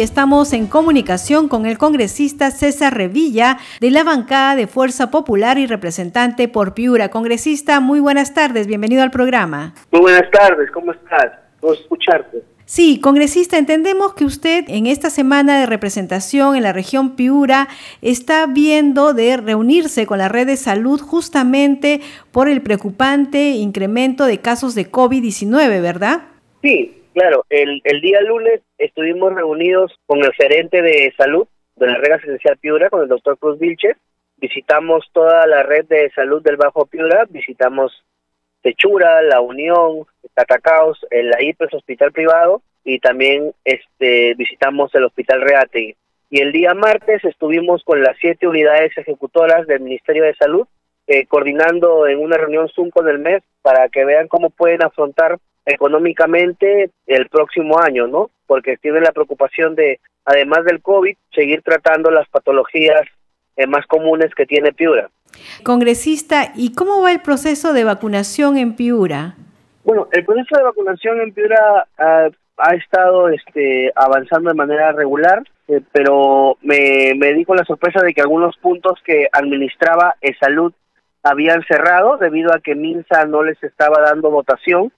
y estamos en comunicación con el congresista César Revilla de la bancada de Fuerza Popular y representante por Piura. Congresista, muy buenas tardes, bienvenido al programa. Muy buenas tardes, ¿cómo estás? ¿Puedo escucharte? Sí, congresista, entendemos que usted en esta semana de representación en la región Piura está viendo de reunirse con la red de salud justamente por el preocupante incremento de casos de COVID-19, ¿verdad? Sí, claro. El, el día lunes estuvimos reunidos con el gerente de salud de la red asistencial Piura, con el doctor Cruz Vilches. Visitamos toda la red de salud del Bajo Piura, visitamos Techura, La Unión, Catacaos, el IPES Hospital Privado y también este visitamos el Hospital Reate. Y el día martes estuvimos con las siete unidades ejecutoras del Ministerio de Salud, eh, coordinando en una reunión Zoom con el MES para que vean cómo pueden afrontar económicamente el próximo año, ¿no? Porque tienen la preocupación de, además del COVID, seguir tratando las patologías eh, más comunes que tiene Piura. Congresista, ¿y cómo va el proceso de vacunación en Piura? Bueno, el proceso de vacunación en Piura ah, ha estado este, avanzando de manera regular, eh, pero me, me di con la sorpresa de que algunos puntos que administraba e Salud habían cerrado debido a que Minsa no les estaba dando votación.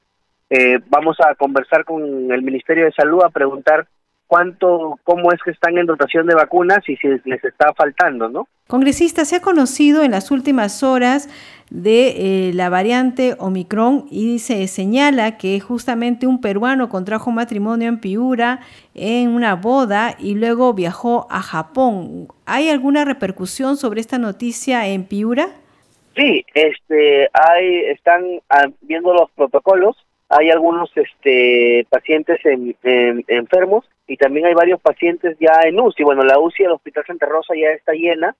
Eh, vamos a conversar con el Ministerio de Salud a preguntar cuánto, cómo es que están en dotación de vacunas y si les está faltando, ¿no? Congresista, se ha conocido en las últimas horas de eh, la variante Omicron y se señala que justamente un peruano contrajo matrimonio en Piura en una boda y luego viajó a Japón. ¿Hay alguna repercusión sobre esta noticia en Piura? Sí, este, hay, están ah, viendo los protocolos hay algunos este, pacientes enfermos y también hay varios pacientes ya en UCI. Bueno, la UCI del Hospital Santa Rosa ya está llena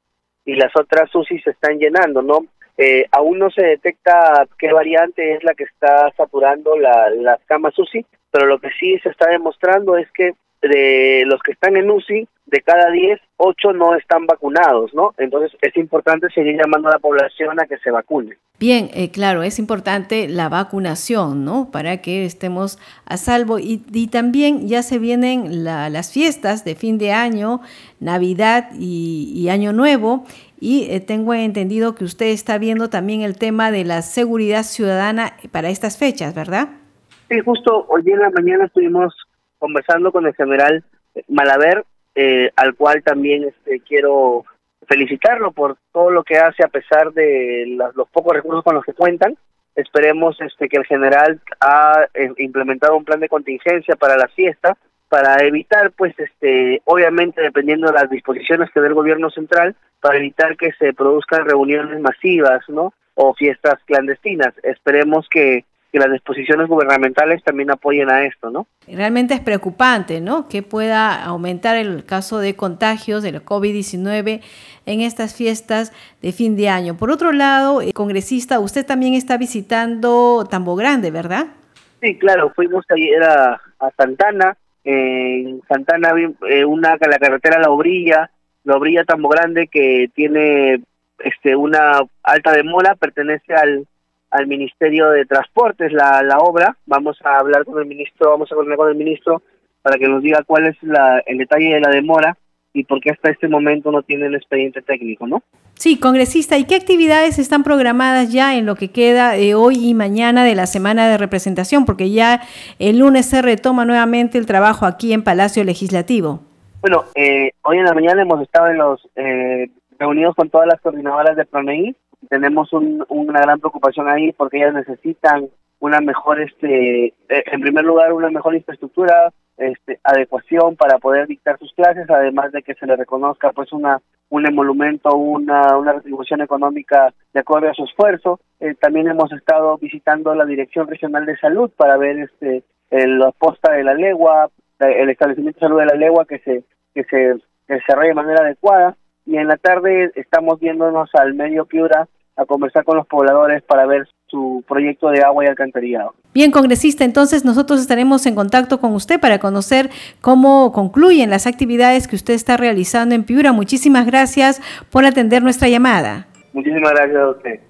y las otras UCI se están llenando, ¿no? Eh, aún no se detecta qué variante es la que está saturando la, las camas UCI, pero lo que sí se está demostrando es que de los que están en UCI, de cada 10, 8 no están vacunados, ¿no? Entonces es importante seguir llamando a la población a que se vacune. Bien, eh, claro, es importante la vacunación, ¿no? Para que estemos a salvo. Y, y también ya se vienen las fiestas de fin de año, Navidad y, Año Nuevo. Y eh, tengo entendido que usted está viendo también el tema de la seguridad ciudadana para estas fechas, ¿verdad? Sí, justo hoy en la mañana estuvimos conversando con el general Malaver, eh, al cual también este, quiero felicitarlo por todo lo que hace a pesar de los pocos recursos con los que cuentan. Esperemos este, que el general ha eh, implementado un plan de contingencia para la fiesta para evitar, pues, este, obviamente, dependiendo de las disposiciones que dé el gobierno central, para evitar que se produzcan reuniones masivas, ¿no? O fiestas clandestinas. Esperemos que que las disposiciones gubernamentales también apoyen a esto, ¿no? Realmente es preocupante, ¿no? Que pueda aumentar el caso de contagios de la COVID-19 en estas fiestas de fin de año. Por otro lado, eh, congresista, usted también está visitando Tambo Grande, ¿verdad? Sí, claro, fuimos ayer a, a Santana, en Santana eh, una la carretera La Obrilla, La Obrilla Tambo Grande que tiene este una alta demora, pertenece al al Ministerio de Transportes la, la obra. Vamos a hablar con el ministro, vamos a coordinar con el ministro para que nos diga cuál es la, el detalle de la demora y por qué hasta este momento no tiene el expediente técnico, ¿no? Sí, congresista, ¿y qué actividades están programadas ya en lo que queda de hoy y mañana de la semana de representación? Porque ya el lunes se retoma nuevamente el trabajo aquí en Palacio Legislativo. Bueno, eh, hoy en la mañana hemos estado en los eh, reunidos con todas las coordinadoras de PRONEI tenemos una gran preocupación ahí porque ellas necesitan una mejor, este, eh, en primer lugar, una mejor infraestructura, este, adecuación para poder dictar sus clases, además de que se le reconozca pues una un emolumento, una, una retribución económica de acuerdo a su esfuerzo. Eh, también hemos estado visitando la Dirección Regional de Salud para ver este la posta de la legua, el establecimiento de salud de la legua que se que se desarrolle de manera adecuada y en la tarde estamos viéndonos al medio Piura a conversar con los pobladores para ver su proyecto de agua y alcantarillado. Bien, congresista, entonces nosotros estaremos en contacto con usted para conocer cómo concluyen las actividades que usted está realizando en Piura. Muchísimas gracias por atender nuestra llamada. Muchísimas gracias a usted.